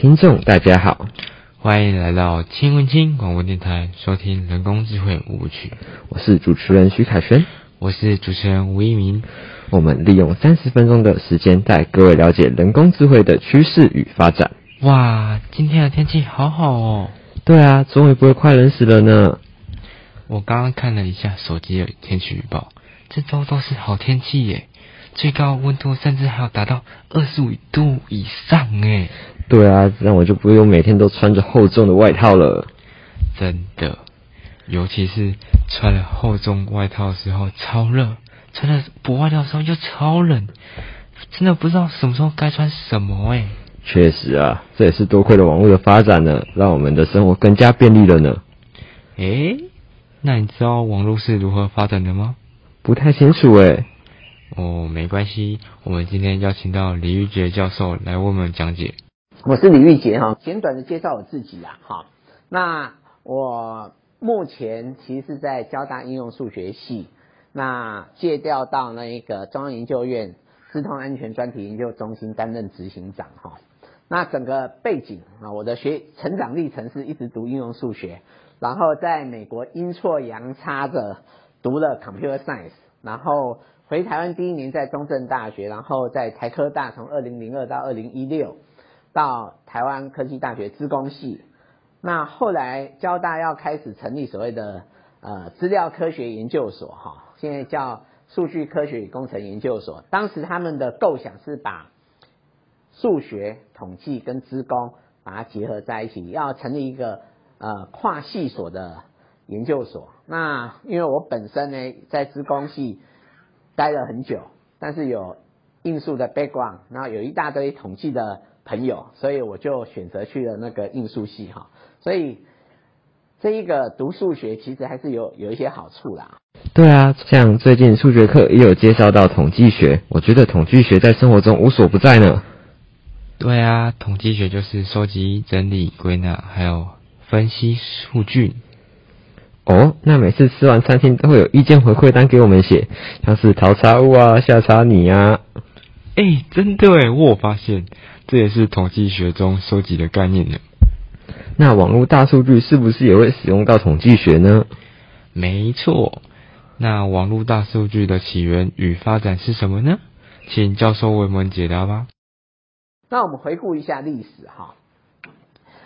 听众，大家好，欢迎来到青文清广播电台，收听人工智慧五部曲。我是主持人徐凯轩，我是主持人吴一鸣。我们利用三十分钟的时间，带各位了解人工智慧的趋势与发展。哇，今天的天气好好哦！对啊，终于不会快冷死了呢。我刚刚看了一下手机的天气预报，这周都是好天气耶，最高温度甚至还要达到二十五度以上哎。对啊，这样我就不用每天都穿着厚重的外套了。真的，尤其是穿了厚重外套的时候超热，穿了薄外套的时候又超冷，真的不知道什么时候该穿什么哎。确实啊，这也是多亏了网络的发展呢，让我们的生活更加便利了呢。诶，那你知道网络是如何发展的吗？不太清楚诶。哦，没关系，我们今天邀请到李玉杰教授来为我们讲解。我是李玉杰哈，简短的介绍我自己啊哈。那我目前其实是在交大应用数学系，那借调到那一个中央研究院资通安全专题研究中心担任执行长哈。那整个背景啊，我的学成长历程是一直读应用数学，然后在美国阴错阳差的读了 computer science，然后回台湾第一年在中正大学，然后在台科大从二零零二到二零一六。到台湾科技大学资工系，那后来交大要开始成立所谓的呃资料科学研究所哈，现在叫数据科学与工程研究所。当时他们的构想是把数学、统计跟资工把它结合在一起，要成立一个呃跨系所的研究所。那因为我本身呢在资工系待了很久，但是有应数的 background，然后有一大堆统计的。朋友，所以我就选择去了那个应数系哈。所以这一个读数学其实还是有有一些好处啦。对啊，像最近数学课也有介绍到统计学，我觉得统计学在生活中无所不在呢。对啊，统计学就是收集、整理、归纳，还有分析数据。哦，那每次吃完餐厅都会有意见回馈单给我们写，像是淘差物啊、下差你啊。哎，真的哎，我发现。这也是统计学中收集的概念呢。那网络大数据是不是也会使用到统计学呢？没错。那网络大数据的起源与发展是什么呢？请教授为我们解答吧。那我们回顾一下历史哈。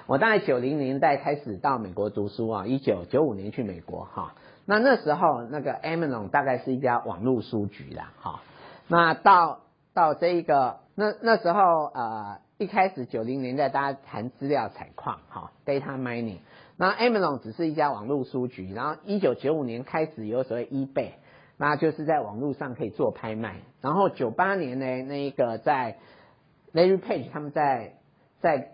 我大概九零年代开始到美国读书啊，一九九五年去美国哈。那那时候那个 Amazon 大概是一家网络书局啦哈。那到到这一个。那那时候呃一开始九零年代大家谈资料采矿哈 data mining，那 Amazon 只是一家网络书局，然后一九九五年开始有所谓 eBay，那就是在网络上可以做拍卖，然后九八年呢那一个在 Larry Page 他们在在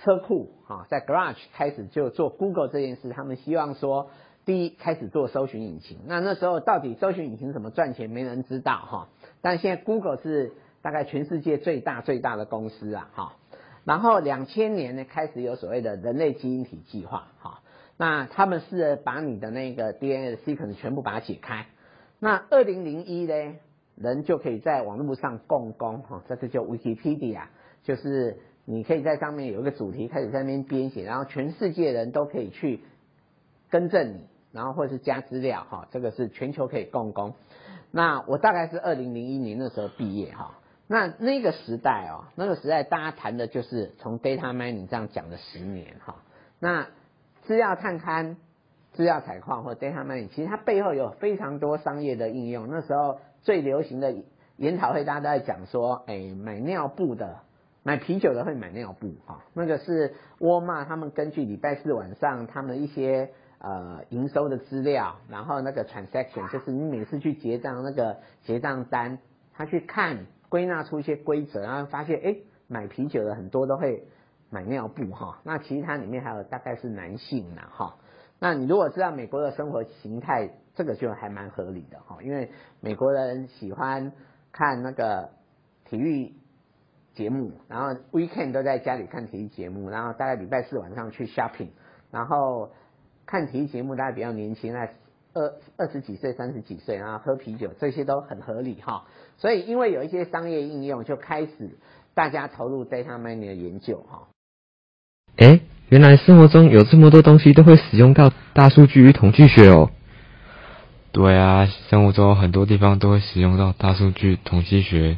车库啊在 Garage 开始就做 Google 这件事，他们希望说第一开始做搜寻引擎，那那时候到底搜寻引擎怎么赚钱没人知道哈，但现在 Google 是。大概全世界最大最大的公司啊，哈，然后两千年呢开始有所谓的人类基因体计划，哈，那他们是把你的那个 DNA 的 sequence 全部把它解开，那二零零一呢，人就可以在网络上共工，哈，这个叫 Wikipedia，就是你可以在上面有一个主题开始在那边编写，然后全世界人都可以去更正你，然后或者是加资料，哈，这个是全球可以共工。那我大概是二零零一年那时候毕业，哈。那那个时代哦，那个时代大家谈的就是从 data mining 这样讲的十年哈。那资料探勘、资料采矿或 data mining，其实它背后有非常多商业的应用。那时候最流行的研讨会，大家都在讲说，哎，买尿布的、买啤酒的会买尿布哈。那个是沃尔玛他们根据礼拜四晚上他们一些呃营收的资料，然后那个 transaction 就是你每次去结账那个结账单，他去看。归纳出一些规则，然后发现，哎，买啤酒的很多都会买尿布哈。那其实它里面还有大概是男性的哈。那你如果知道美国的生活形态，这个就还蛮合理的哈。因为美国人喜欢看那个体育节目，然后 weekend 都在家里看体育节目，然后大概礼拜四晚上去 shopping，然后看体育节目，大家比较年轻，那二二十几岁、三十几岁，然后喝啤酒，这些都很合理哈。所以，因为有一些商业应用，就开始大家投入 data mining 的研究哈。哎，原来生活中有这么多东西都会使用到大数据与统计学哦。对啊，生活中很多地方都会使用到大数据统计学，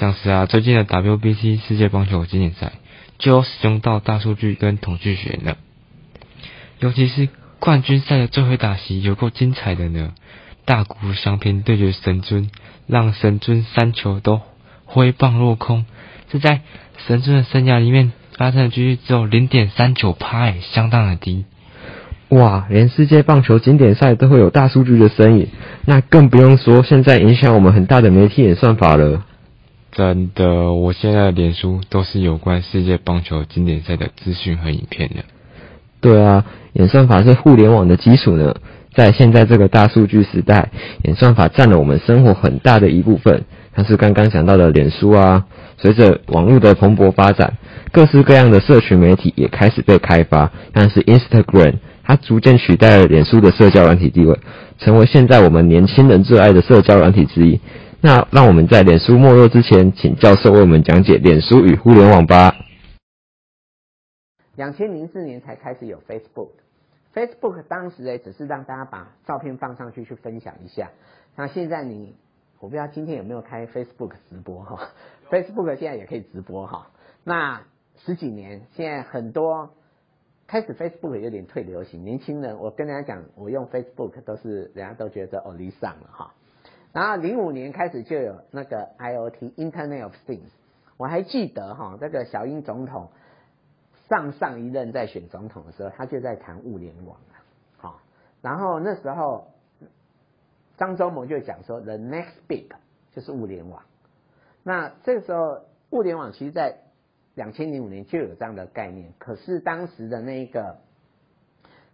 像是啊，最近的 WBC 世界棒球经典赛就使用到大数据跟统计学呢。尤其是冠军赛的最后打席有够精彩的呢，大谷翔平对决神尊，让神尊三球都挥棒落空，这在神尊的生涯里面发生的几率只有零点三九趴，相当的低。哇，连世界棒球经典赛都会有大数据的身影，那更不用说现在影响我们很大的媒体演算法了。真的，我现在的脸书都是有关世界棒球经典赛的资讯和影片的。对啊，演算法是互联网的基础呢。在现在这个大数据时代，演算法占了我们生活很大的一部分。像是刚刚讲到的脸书啊，随着网络的蓬勃发展，各式各样的社群媒体也开始被开发，像是 Instagram。它逐渐取代了脸书的社交软体地位，成为现在我们年轻人热爱的社交软体之一。那让我们在脸书没落之前，请教授为我们讲解脸书与互联网吧。两千零四年才开始有 Facebook，Facebook 当时呢只是让大家把照片放上去去分享一下。那现在你，我不知道今天有没有开 Facebook 直播哈？Facebook 现在也可以直播哈。那十几年，现在很多。开始 Facebook 有点退流行，年轻人，我跟大家讲，我用 Facebook 都是人家都觉得哦离上了哈。然后零五年开始就有那个 IOT Internet of Things，我还记得哈，这个小英总统上上一任在选总统的时候，他就在谈物联网了，好，然后那时候张忠谋就讲说 The next big 就是物联网，那这个时候物联网其实在。两千零五年就有这样的概念，可是当时的那个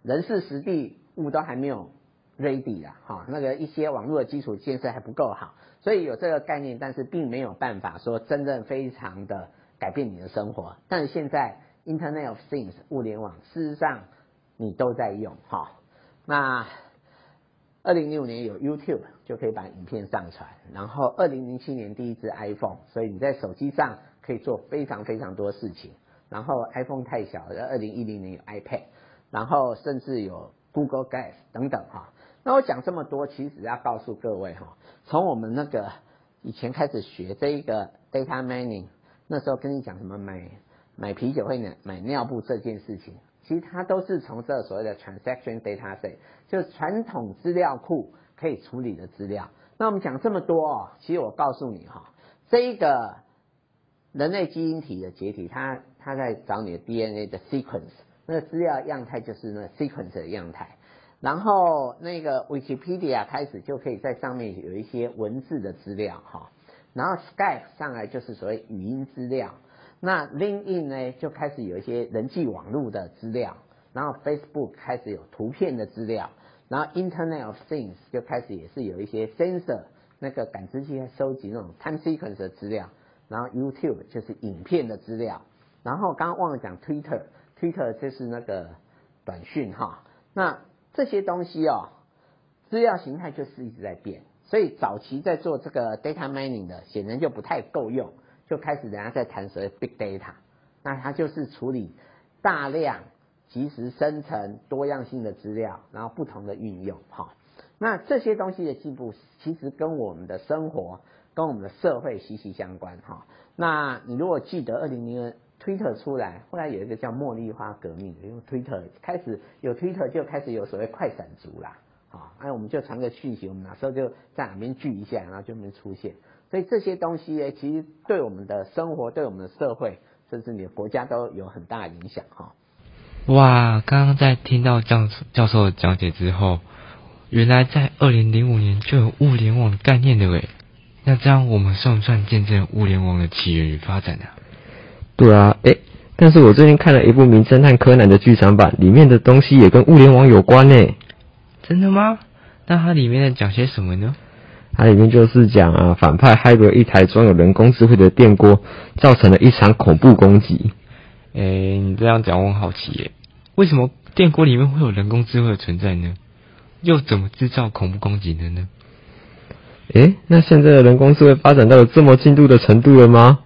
人事、实地、物都还没有 ready 啊，哈，那个一些网络的基础建设还不够好，所以有这个概念，但是并没有办法说真正非常的改变你的生活。但是现在 Internet of Things 物联网，事实上你都在用，哈。那二零零五年有 YouTube 就可以把影片上传，然后二零零七年第一支 iPhone，所以你在手机上。可以做非常非常多事情，然后 iPhone 太小，二零一零年有 iPad，然后甚至有 Google Glass 等等哈。那我讲这么多，其实要告诉各位哈，从我们那个以前开始学这一个 data mining，那时候跟你讲什么买买啤酒会买买尿布这件事情，其实它都是从这所谓的 transaction data set，就是传统资料库可以处理的资料。那我们讲这么多哦，其实我告诉你哈，这一个。人类基因体的解体，它它在找你的 DNA 的 sequence，那个资料样态就是那 sequence 的样态。然后那个 Wikipedia 开始就可以在上面有一些文字的资料哈。然后 Skype 上来就是所谓语音资料。那 LinkedIn 呢就开始有一些人际网络的资料。然后 Facebook 开始有图片的资料。然后 Internet of Things 就开始也是有一些 sensor 那个感知器收集那种 time sequence 的资料。然后 YouTube 就是影片的资料，然后刚刚忘了讲 Twitter，Twitter 就是那个短讯哈。那这些东西哦，资料形态就是一直在变，所以早期在做这个 data mining 的，显然就不太够用，就开始人家在谈所谓 big data，那它就是处理大量、即时生成、多样性的资料，然后不同的运用哈。那这些东西的进步，其实跟我们的生活。跟我们的社会息息相关哈。那你如果记得二零零 Twitter 出来，后来有一个叫茉莉花革命，因为 Twitter 开始有 Twitter 就开始有所谓快闪族啦，啊，哎我们就传个讯息，我们哪时候就在哪边聚一下，然后就没出现。所以这些东西呢，其实对我们的生活、对我们的社会，甚至你的国家都有很大影响哈。哇，刚刚在听到教教授的讲解之后，原来在二零零五年就有物联网概念的喂。那这样我们算不算见证物联网的起源与发展呢？对啊，哎，但是我最近看了一部名侦探柯南的剧场版，里面的东西也跟物联网有关呢。真的吗？那它里面在讲些什么呢？它里面就是讲啊，反派害了一台装有人工智慧的电锅，造成了一场恐怖攻击。哎，你这样讲我很好奇耶，为什么电锅里面会有人工智慧的存在呢？又怎么制造恐怖攻击的呢？诶，那现在的人工智慧发展到了这么进度的程度了吗？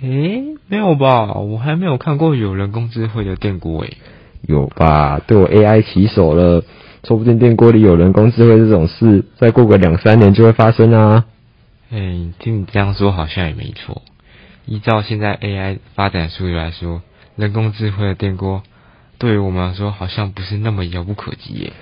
诶，没有吧？我还没有看过有人工智慧的电锅诶。有吧？对我 AI 起手了，说不定电锅里有人工智慧这种事，再过个两三年就会发生啊。哎，听你这样说好像也没错。依照现在 AI 发展速度来说，人工智慧的电锅对于我们来说好像不是那么遥不可及耶。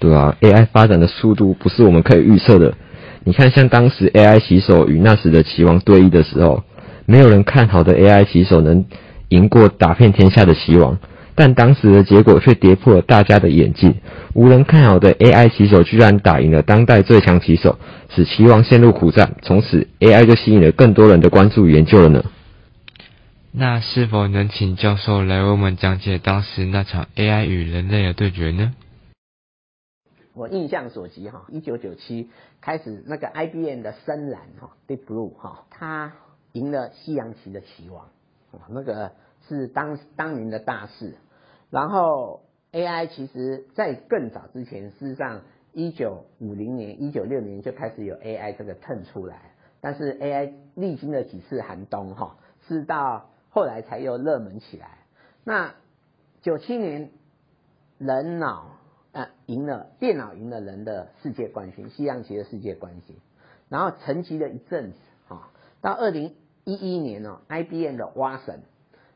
对啊，AI 发展的速度不是我们可以预测的。你看，像当时 AI 棋手与那时的棋王对弈的时候，没有人看好的 AI 棋手能赢过打遍天下的棋王，但当时的结果却跌破了大家的眼镜。无人看好的 AI 棋手居然打赢了当代最强棋手，使棋王陷入苦战。从此，AI 就吸引了更多人的关注与研究了呢。那是否能请教授来为我们讲解当时那场 AI 与人类的对决呢？我印象所及哈，一九九七开始那个 IBM 的深蓝哈 Deep Blue 哈，它赢了西洋棋的棋王，那个是当当年的大事。然后 AI 其实在更早之前，事实上一九五零年、一九六年就开始有 AI 这个 turn 出来，但是 AI 历经了几次寒冬哈，是到后来才又热门起来。那九七年人脑。啊，赢了电脑赢了人的世界冠军，西洋棋的世界冠军，然后沉寂了一阵子，哈，到二零一一年哦，IBM 的蛙神，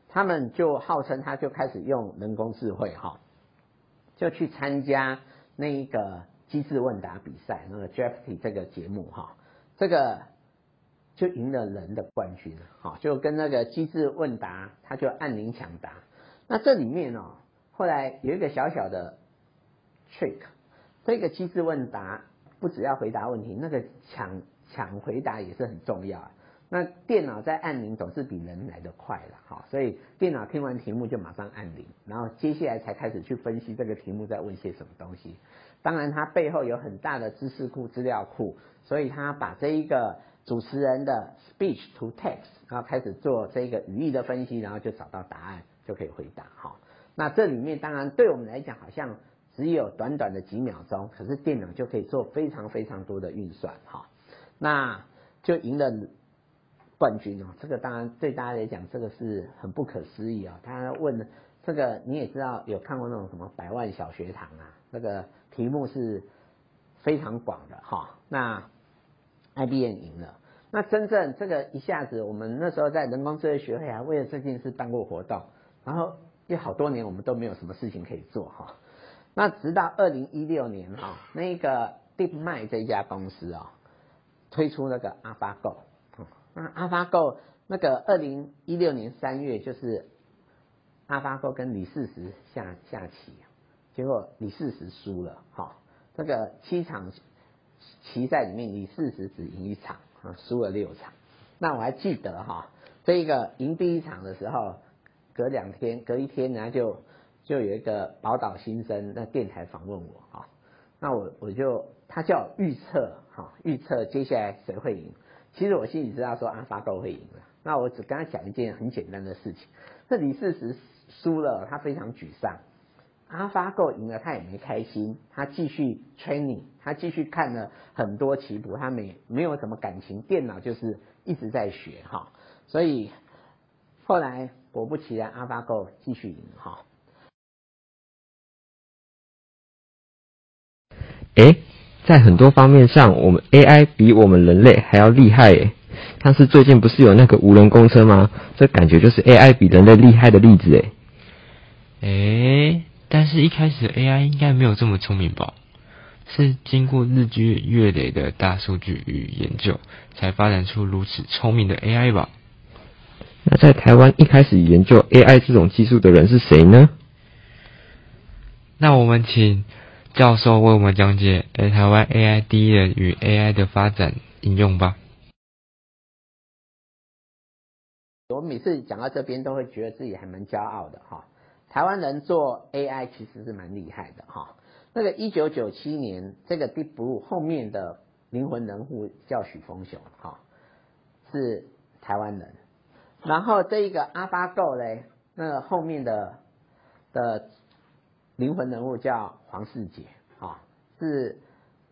他们就号称他就开始用人工智慧，哈，就去参加那一个机智问答比赛，那个 Jeopardy 这个节目，哈，这个就赢了人的冠军，哈，就跟那个机智问答，他就按铃抢答，那这里面哦，后来有一个小小的。trick，这个机智问答不只要回答问题，那个抢抢回答也是很重要啊。那电脑在按铃总是比人来得快了，哈，所以电脑听完题目就马上按铃，然后接下来才开始去分析这个题目在问些什么东西。当然，它背后有很大的知识库、资料库，所以他把这一个主持人的 speech to text，然后开始做这个语义的分析，然后就找到答案，就可以回答。哈，那这里面当然对我们来讲好像。只有短短的几秒钟，可是电脑就可以做非常非常多的运算，哈，那就赢了冠军哦。这个当然对大家来讲，这个是很不可思议啊。他问这个你也知道，有看过那种什么百万小学堂啊？那个题目是非常广的哈。那 IBM 赢了，那真正这个一下子，我们那时候在人工智能学会啊为了这件事办过活动，然后有好多年我们都没有什么事情可以做哈。那直到二零一六年哈，那个 DeepMind 这家公司啊，推出那个 AlphaGo，那 AlphaGo 那个二零一六年三月就是 AlphaGo 跟李世石下下棋，结果李世石输了哈，这个七场棋赛里面李世石只赢一场啊，输了六场。那我还记得哈，这个赢第一场的时候，隔两天隔一天然后就。就有一个宝岛新生那电台访问我哈，那我我就他叫预测哈，预测接下来谁会赢。其实我心里知道说阿发狗会赢了，那我只跟他讲一件很简单的事情。这李世石输了，他非常沮丧。阿发狗赢了，他也没开心，他继续 training，他继续看了很多棋谱，他没没有什么感情，电脑就是一直在学哈。所以后来果不其然，阿发狗继续赢哈。诶，在很多方面上，我们 AI 比我们人类还要厉害诶。但是最近不是有那个无人公车吗？这感觉就是 AI 比人类厉害的例子诶。诶，但是一开始 AI 应该没有这么聪明吧？是经过日积月累的大数据与研究，才发展出如此聪明的 AI 吧？那在台湾一开始研究 AI 这种技术的人是谁呢？那我们请。教授为我们讲解台湾 AI 第一人与 AI 的发展应用吧。我每次讲到这边，都会觉得自己还蛮骄傲的哈。台湾人做 AI 其实是蛮厉害的哈。那个一九九七年，这个 Deep Blue 后面的灵魂人物叫许峰雄哈，是台湾人。然后这一个 AlphaGo 嘞，那个后面的的。灵魂人物叫黄世杰，啊，是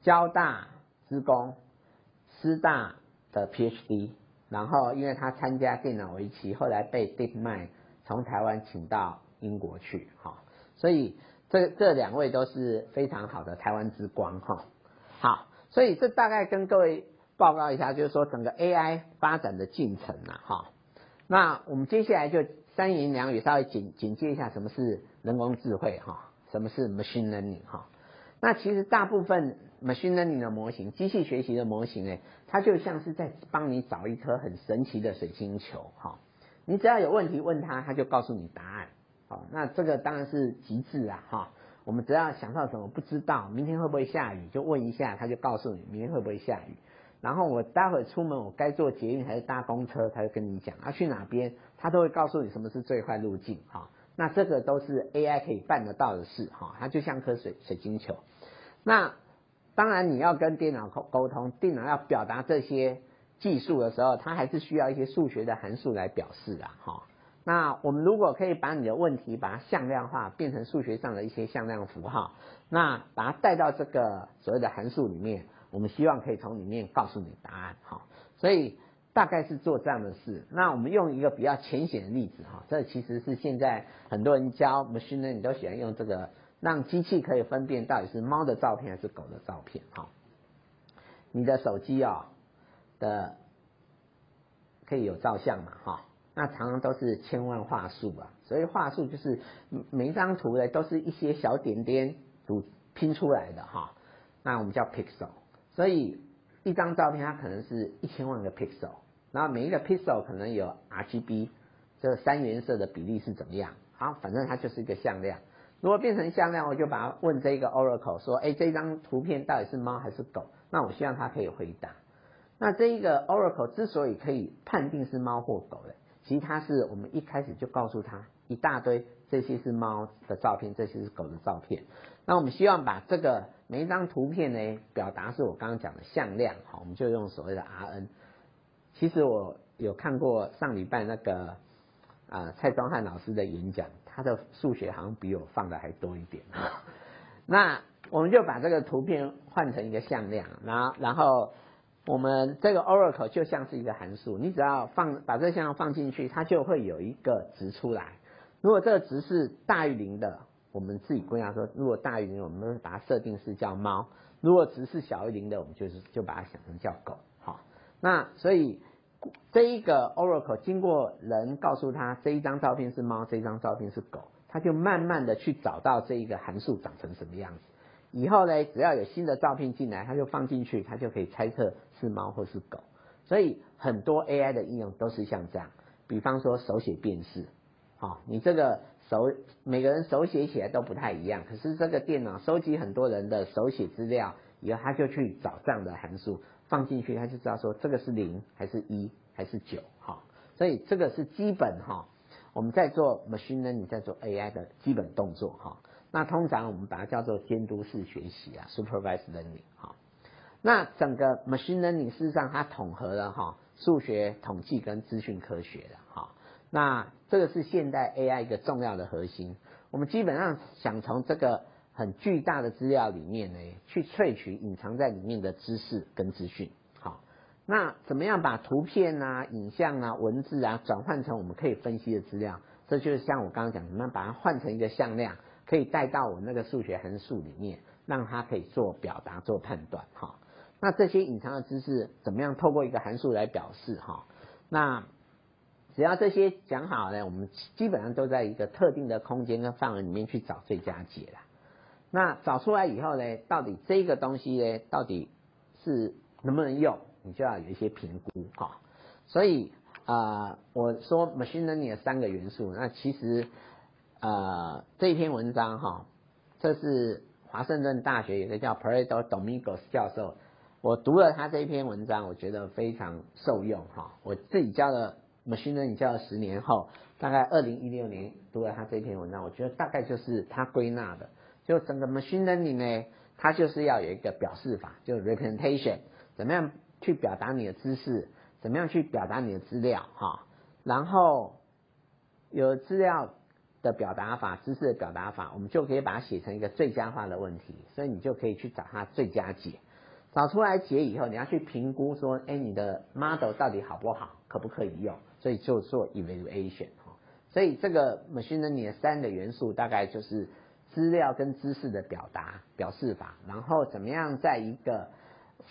交大职工师大的 PhD，然后因为他参加电脑围棋，后来被 DeepMind 从台湾请到英国去，哈，所以这这两位都是非常好的台湾之光，哈。好，所以这大概跟各位报告一下，就是说整个 AI 发展的进程啊，哈。那我们接下来就三言两语稍微简简介一下什么是人工智慧，哈，什么是 machine learning，哈。那其实大部分 machine learning 的模型，机器学习的模型，呢，它就像是在帮你找一颗很神奇的水晶球，哈。你只要有问题问他，他就告诉你答案，好，那这个当然是极致啊，哈。我们只要想到什么不知道，明天会不会下雨，就问一下，他就告诉你明天会不会下雨。然后我待会出门，我该坐捷运还是搭公车，他就跟你讲，要去哪边，他都会告诉你什么是最快路径，哈。那这个都是 AI 可以办得到的事，哈，它就像颗水水晶球。那当然你要跟电脑沟沟通，电脑要表达这些技术的时候，它还是需要一些数学的函数来表示的，哈。那我们如果可以把你的问题把它向量化，变成数学上的一些向量符号，那把它带到这个所谓的函数里面，我们希望可以从里面告诉你答案，哈。所以大概是做这样的事。那我们用一个比较浅显的例子，哈，这其实是现在很多人教 machine learning 都喜欢用这个，让机器可以分辨到底是猫的照片还是狗的照片，哈。你的手机啊的可以有照相嘛，哈。那常常都是千万画素啊，所以画素就是每一张图呢都是一些小点点组拼出来的哈。那我们叫 pixel，所以一张照片它可能是一千万个 pixel，然后每一个 pixel 可能有 RGB，这三原色的比例是怎么样？好，反正它就是一个向量。如果变成向量，我就把它问这个 Oracle 说，哎，这张图片到底是猫还是狗？那我希望它可以回答。那这一个 Oracle 之所以可以判定是猫或狗的。其实它是我们一开始就告诉他一大堆，这些是猫的照片，这些是狗的照片。那我们希望把这个每一张图片呢，表达是我刚刚讲的向量，好，我们就用所谓的 Rn。其实我有看过上礼拜那个啊蔡庄汉老师的演讲，他的数学好像比我放的还多一点。那我们就把这个图片换成一个向量，然后然后。我们这个 Oracle 就像是一个函数，你只要放把这个向量放进去，它就会有一个值出来。如果这个值是大于零的，我们自己归纳说，如果大于零，我们把它设定是叫猫；如果值是小于零的，我们就是就把它想成叫狗。好，那所以这一个 Oracle 经过人告诉他这一张照片是猫，这一张照片是狗，他就慢慢的去找到这一个函数长成什么样子。以后呢，只要有新的照片进来，他就放进去，他就可以猜测是猫或是狗。所以很多 AI 的应用都是像这样，比方说手写辨识，好，你这个手每个人手写起来都不太一样，可是这个电脑收集很多人的手写资料，以后他就去找这样的函数放进去，他就知道说这个是零还是一还是九，哈，所以这个是基本哈，我们在做 machine learning 在做 AI 的基本动作哈。那通常我们把它叫做监督式学习啊，supervised learning 哈。那整个 machine learning 事实上它统合了哈数学、统计跟资讯科学的哈。那这个是现代 AI 一个重要的核心。我们基本上想从这个很巨大的资料里面呢，去萃取隐藏在里面的知识跟资讯。好，那怎么样把图片啊、影像啊、文字啊转换成我们可以分析的资料？这就是像我刚刚讲，怎么样把它换成一个向量？可以带到我那个数学函数里面，让它可以做表达、做判断，哈。那这些隐藏的知识怎么样透过一个函数来表示，哈？那只要这些讲好呢，我们基本上都在一个特定的空间跟范围里面去找最佳解了。那找出来以后呢，到底这个东西呢，到底是能不能用，你就要有一些评估，哈。所以啊，我说 machine learning 的三个元素，那其实。呃，这篇文章哈，这是华盛顿大学有个叫 Pareto Domingos 教授，我读了他这一篇文章，我觉得非常受用哈。我自己教了 machine learning 教了十年后，大概二零一六年读了他这篇文章，我觉得大概就是他归纳的，就整个 machine learning 呢，它就是要有一个表示法，就 representation，怎么样去表达你的知识，怎么样去表达你的资料哈，然后有资料。的表达法，知识的表达法，我们就可以把它写成一个最佳化的问题，所以你就可以去找它最佳解。找出来解以后，你要去评估说，哎，你的 model 到底好不好，可不可以用？所以就做 evaluation。所以这个 machine learning 的三个元素大概就是资料跟知识的表达表示法，然后怎么样在一个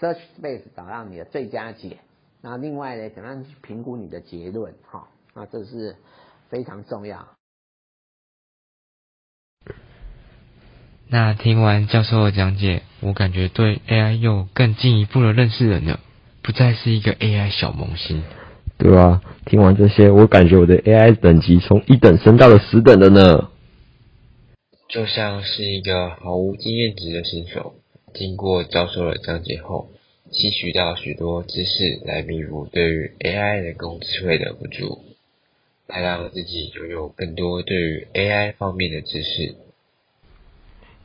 search space 找到你的最佳解，那另外呢，怎么样去评估你的结论？哈，那这是非常重要。那听完教授的讲解，我感觉对 AI 又更进一步的认识了呢，不再是一个 AI 小萌新。对啊，听完这些，我感觉我的 AI 等级从一等升到了十等的呢。就像是一个毫无经验值的新手，经过教授的讲解后，吸取到许多知识来弥补对于 AI 人工智慧的不足，来让自己拥有更多对于 AI 方面的知识。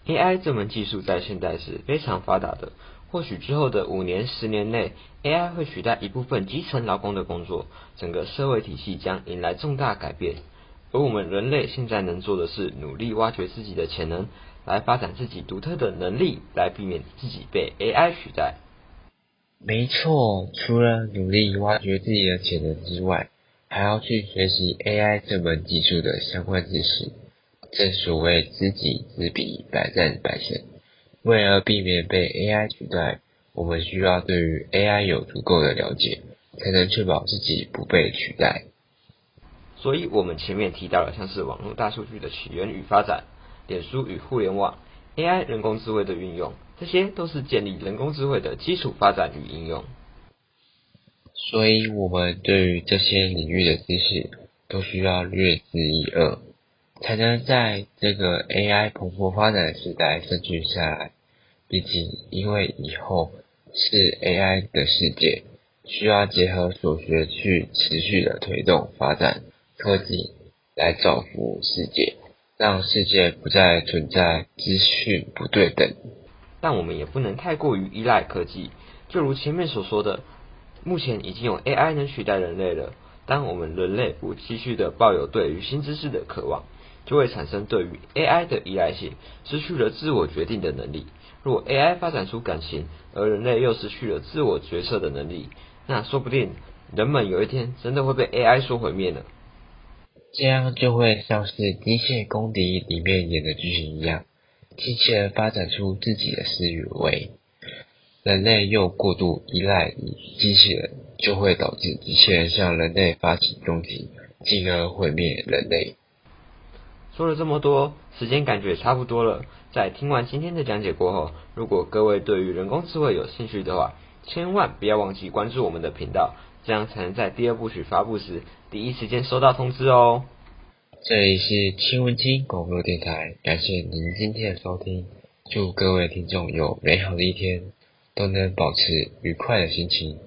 AI 这门技术在现代是非常发达的，或许之后的五年、十年内，AI 会取代一部分基层劳工的工作，整个社会体系将迎来重大改变。而我们人类现在能做的是努力挖掘自己的潜能，来发展自己独特的能力，来避免自己被 AI 取代。没错，除了努力挖掘自己的潜能之外，还要去学习 AI 这门技术的相关知识。正所谓知己知彼，百战百胜。为了避免被 AI 取代，我们需要对于 AI 有足够的了解，才能确保自己不被取代。所以，我们前面提到了像是网络大数据的起源与发展、脸书与互联网、AI 人工智慧的运用，这些都是建立人工智慧的基础发展与应用。所以，我们对于这些领域的知识，都需要略知一二。才能在这个 AI 蓬勃发展的时代生存下来。毕竟，因为以后是 AI 的世界，需要结合所学去持续的推动发展科技，来造福世界，让世界不再存在资讯不对等。但我们也不能太过于依赖科技。就如前面所说的，目前已经有 AI 能取代人类了。当我们人类不继续的抱有对于新知识的渴望，就会产生对于 AI 的依赖性，失去了自我决定的能力。若 AI 发展出感情，而人类又失去了自我决策的能力，那说不定人们有一天真的会被 AI 所毁灭呢。这样就会像是《机械公敌》里面演的剧情一样，机器人发展出自己的思维，人类又过度依赖机器人，就会导致机器人向人类发起攻击，进而毁灭人类。说了这么多，时间感觉差不多了。在听完今天的讲解过后，如果各位对于人工智慧有兴趣的话，千万不要忘记关注我们的频道，这样才能在第二部曲发布时第一时间收到通知哦。这里是新闻听广播电台，感谢您今天的收听，祝各位听众有美好的一天，都能保持愉快的心情。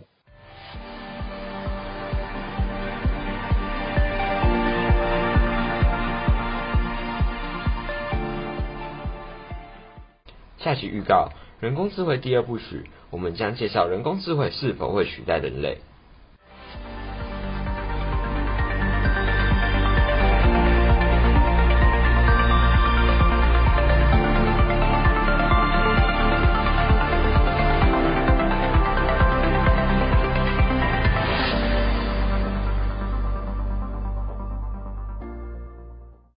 下期预告：人工智慧第二部曲，我们将介绍人工智慧是否会取代人类。